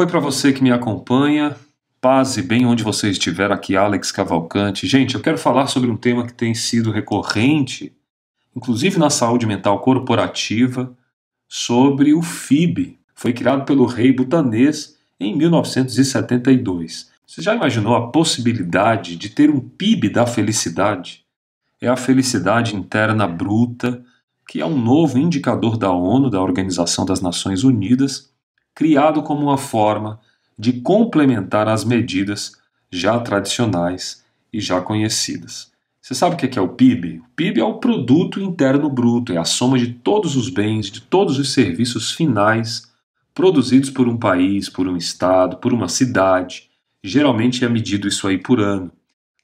Oi para você que me acompanha, paz e bem onde você estiver, aqui Alex Cavalcante. Gente, eu quero falar sobre um tema que tem sido recorrente, inclusive na saúde mental corporativa, sobre o FIB. Foi criado pelo rei butanês em 1972. Você já imaginou a possibilidade de ter um PIB da felicidade? É a felicidade interna bruta, que é um novo indicador da ONU, da Organização das Nações Unidas, criado como uma forma de complementar as medidas já tradicionais e já conhecidas. Você sabe o que é o PIB? O PIB é o Produto Interno Bruto, é a soma de todos os bens, de todos os serviços finais produzidos por um país, por um estado, por uma cidade. Geralmente é medido isso aí por ano.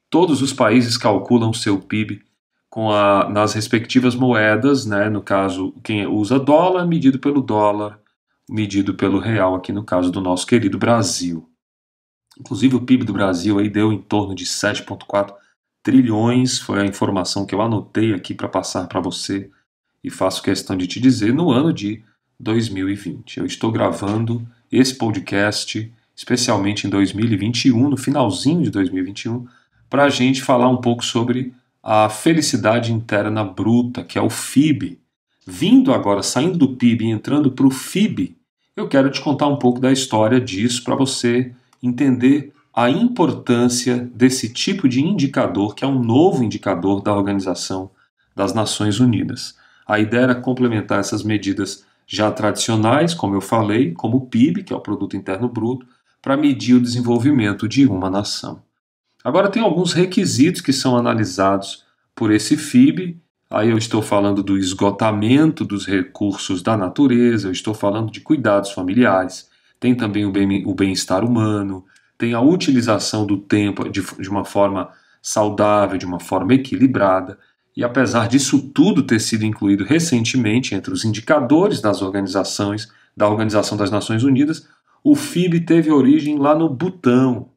Todos os países calculam seu PIB com a, nas respectivas moedas, né? no caso, quem usa dólar, medido pelo dólar, medido pelo real, aqui no caso do nosso querido Brasil. Inclusive, o PIB do Brasil aí deu em torno de 7,4 trilhões, foi a informação que eu anotei aqui para passar para você e faço questão de te dizer no ano de 2020. Eu estou gravando esse podcast especialmente em 2021, no finalzinho de 2021, para a gente falar um pouco sobre a felicidade interna bruta, que é o FIB. Vindo agora, saindo do PIB e entrando para o FIB, eu quero te contar um pouco da história disso para você entender a importância desse tipo de indicador, que é um novo indicador da Organização das Nações Unidas. A ideia era complementar essas medidas já tradicionais, como eu falei, como o PIB, que é o Produto Interno Bruto, para medir o desenvolvimento de uma nação. Agora, tem alguns requisitos que são analisados por esse FIB. Aí eu estou falando do esgotamento dos recursos da natureza, eu estou falando de cuidados familiares, tem também o bem-estar humano, tem a utilização do tempo de, de uma forma saudável, de uma forma equilibrada. E apesar disso tudo ter sido incluído recentemente entre os indicadores das organizações da Organização das Nações Unidas, o FIB teve origem lá no Butão.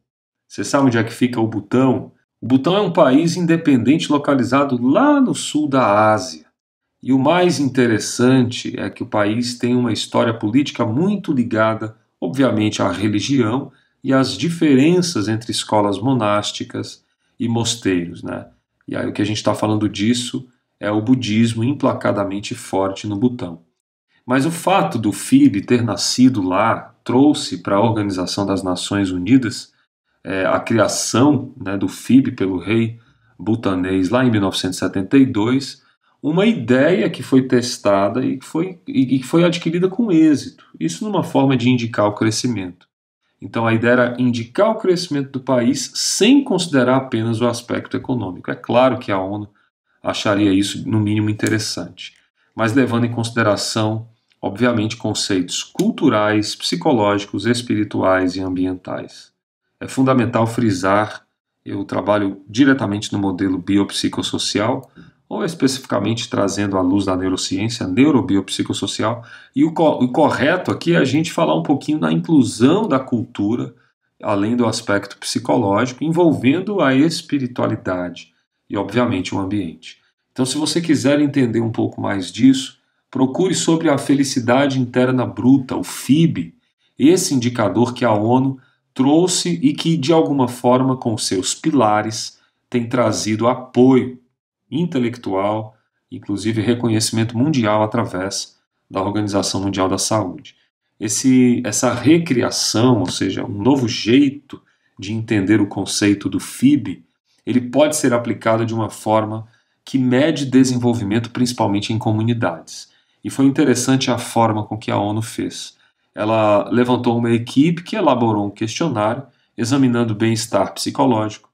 Você sabe onde é que fica o Butão? O Butão é um país independente localizado lá no sul da Ásia. E o mais interessante é que o país tem uma história política muito ligada, obviamente, à religião e às diferenças entre escolas monásticas e mosteiros, né? E aí o que a gente está falando disso é o budismo implacadamente forte no Butão. Mas o fato do FIB ter nascido lá trouxe para a Organização das Nações Unidas é, a criação né, do FIB pelo rei butanês lá em 1972, uma ideia que foi testada e que foi, e que foi adquirida com êxito. Isso numa forma de indicar o crescimento. Então a ideia era indicar o crescimento do país sem considerar apenas o aspecto econômico. É claro que a ONU acharia isso no mínimo interessante, mas levando em consideração, obviamente, conceitos culturais, psicológicos, espirituais e ambientais. É fundamental frisar, eu trabalho diretamente no modelo biopsicossocial, ou especificamente trazendo à luz da neurociência, neurobiopsicossocial. E o, co o correto aqui é a gente falar um pouquinho da inclusão da cultura, além do aspecto psicológico, envolvendo a espiritualidade e, obviamente, o ambiente. Então, se você quiser entender um pouco mais disso, procure sobre a felicidade interna bruta, o FIB, esse indicador que a ONU trouxe e que, de alguma forma, com seus pilares, tem trazido apoio intelectual, inclusive reconhecimento mundial através da Organização Mundial da Saúde. Esse, essa recriação, ou seja, um novo jeito de entender o conceito do FIB, ele pode ser aplicado de uma forma que mede desenvolvimento principalmente em comunidades. E foi interessante a forma com que a ONU fez. Ela levantou uma equipe que elaborou um questionário examinando bem-estar psicológico,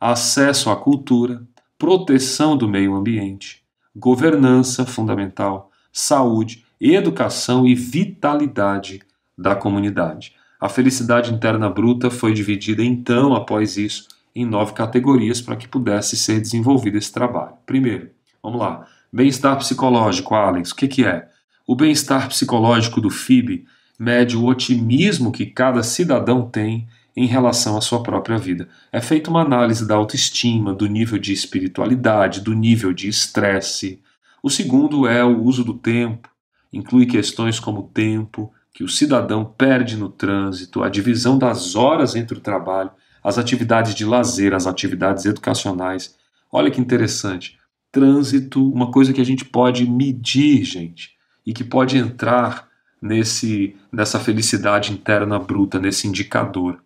acesso à cultura, proteção do meio ambiente, governança fundamental, saúde, educação e vitalidade da comunidade. A felicidade interna bruta foi dividida então, após isso, em nove categorias para que pudesse ser desenvolvido esse trabalho. Primeiro, vamos lá. Bem-estar psicológico, Alex, o que, que é? O bem-estar psicológico do FIB mede o otimismo que cada cidadão tem em relação à sua própria vida. É feita uma análise da autoestima, do nível de espiritualidade, do nível de estresse. O segundo é o uso do tempo. Inclui questões como tempo, que o cidadão perde no trânsito, a divisão das horas entre o trabalho, as atividades de lazer, as atividades educacionais. Olha que interessante. Trânsito, uma coisa que a gente pode medir, gente, e que pode entrar nesse nessa felicidade interna bruta, nesse indicador.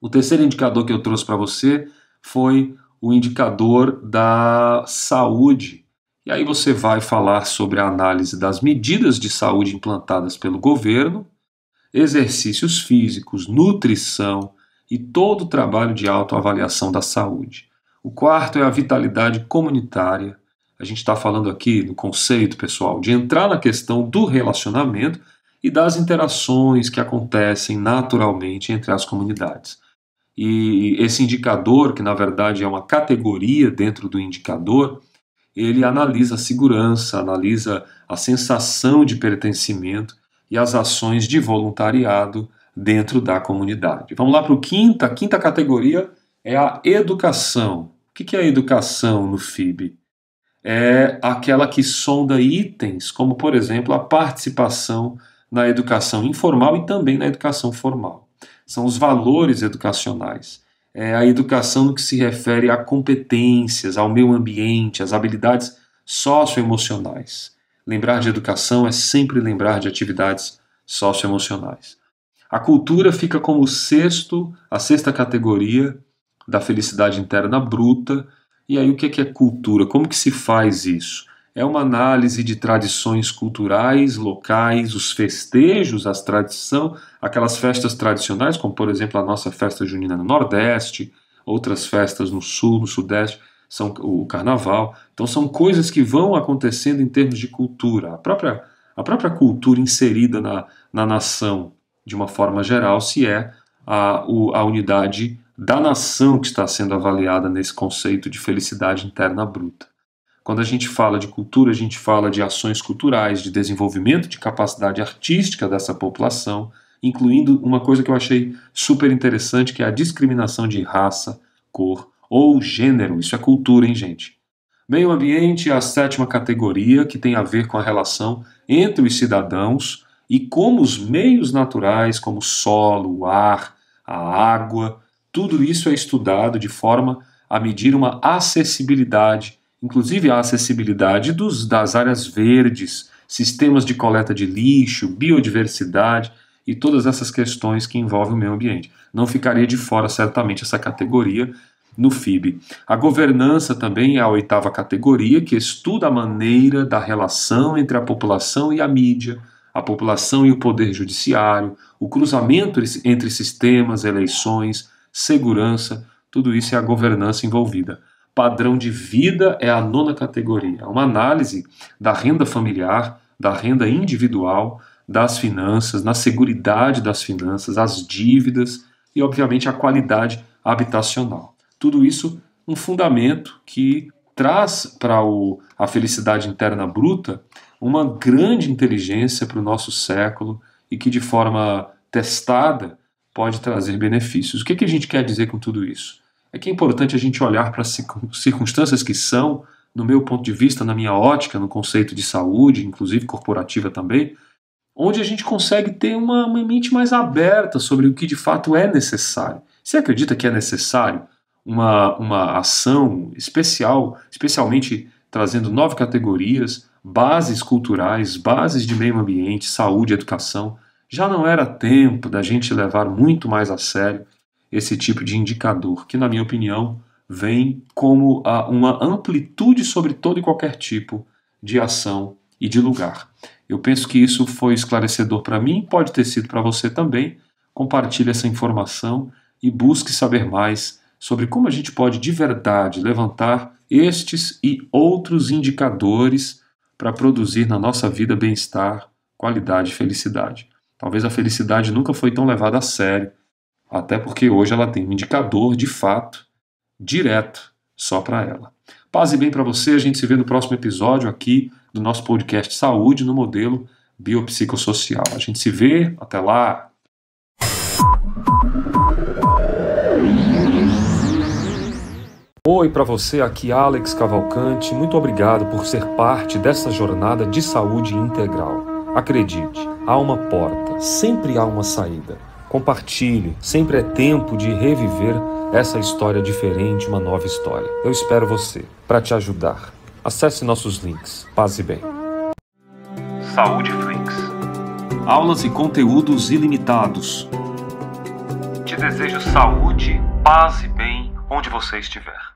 O terceiro indicador que eu trouxe para você foi o indicador da saúde. E aí você vai falar sobre a análise das medidas de saúde implantadas pelo governo, exercícios físicos, nutrição e todo o trabalho de autoavaliação da saúde. O quarto é a vitalidade comunitária. A gente está falando aqui no conceito, pessoal, de entrar na questão do relacionamento e das interações que acontecem naturalmente entre as comunidades. E esse indicador, que na verdade é uma categoria dentro do indicador, ele analisa a segurança, analisa a sensação de pertencimento e as ações de voluntariado dentro da comunidade. Vamos lá para o quinta. A quinta categoria é a educação. O que é a educação no FIB? É aquela que sonda itens, como por exemplo a participação na educação informal e também na educação formal são os valores educacionais. É a educação no que se refere a competências, ao meio ambiente, às habilidades socioemocionais. Lembrar de educação é sempre lembrar de atividades socioemocionais. A cultura fica como o sexto, a sexta categoria da felicidade interna bruta. E aí o que é cultura? Como que se faz isso? é uma análise de tradições culturais locais, os festejos, as tradição, aquelas festas tradicionais, como por exemplo a nossa festa junina no Nordeste, outras festas no Sul, no Sudeste, são o Carnaval. Então são coisas que vão acontecendo em termos de cultura. A própria, a própria cultura inserida na, na nação, de uma forma geral, se é a, a unidade da nação que está sendo avaliada nesse conceito de felicidade interna bruta. Quando a gente fala de cultura, a gente fala de ações culturais, de desenvolvimento de capacidade artística dessa população, incluindo uma coisa que eu achei super interessante, que é a discriminação de raça, cor ou gênero. Isso é cultura, hein, gente? Meio ambiente é a sétima categoria, que tem a ver com a relação entre os cidadãos e como os meios naturais, como o solo, o ar, a água, tudo isso é estudado de forma a medir uma acessibilidade inclusive a acessibilidade dos, das áreas verdes, sistemas de coleta de lixo, biodiversidade e todas essas questões que envolvem o meio ambiente. Não ficaria de fora certamente essa categoria no FIB. A governança também é a oitava categoria, que estuda a maneira da relação entre a população e a mídia, a população e o poder judiciário, o cruzamento entre sistemas, eleições, segurança, tudo isso é a governança envolvida padrão de vida é a nona categoria, uma análise da renda familiar, da renda individual, das finanças, na seguridade das finanças, as dívidas e, obviamente, a qualidade habitacional. Tudo isso um fundamento que traz para a felicidade interna bruta uma grande inteligência para o nosso século e que, de forma testada, pode trazer benefícios. O que, que a gente quer dizer com tudo isso? é que é importante a gente olhar para as circunstâncias que são, no meu ponto de vista, na minha ótica, no conceito de saúde, inclusive corporativa também, onde a gente consegue ter uma, uma mente mais aberta sobre o que de fato é necessário. Você acredita que é necessário uma, uma ação especial, especialmente trazendo nove categorias, bases culturais, bases de meio ambiente, saúde, educação? Já não era tempo da gente levar muito mais a sério esse tipo de indicador, que, na minha opinião, vem como uma amplitude sobre todo e qualquer tipo de ação e de lugar. Eu penso que isso foi esclarecedor para mim, pode ter sido para você também. Compartilhe essa informação e busque saber mais sobre como a gente pode de verdade levantar estes e outros indicadores para produzir na nossa vida bem-estar, qualidade e felicidade. Talvez a felicidade nunca foi tão levada a sério até porque hoje ela tem um indicador de fato direto só para ela. Paz e bem para você, a gente se vê no próximo episódio aqui do nosso podcast Saúde no modelo biopsicossocial. A gente se vê, até lá. Oi para você, aqui Alex Cavalcante. Muito obrigado por ser parte dessa jornada de saúde integral. Acredite, há uma porta, sempre há uma saída. Compartilhe, sempre é tempo de reviver essa história diferente, uma nova história. Eu espero você para te ajudar. Acesse nossos links. Paz e bem. Saúde Flix. Aulas e conteúdos ilimitados. Te desejo saúde, paz e bem onde você estiver.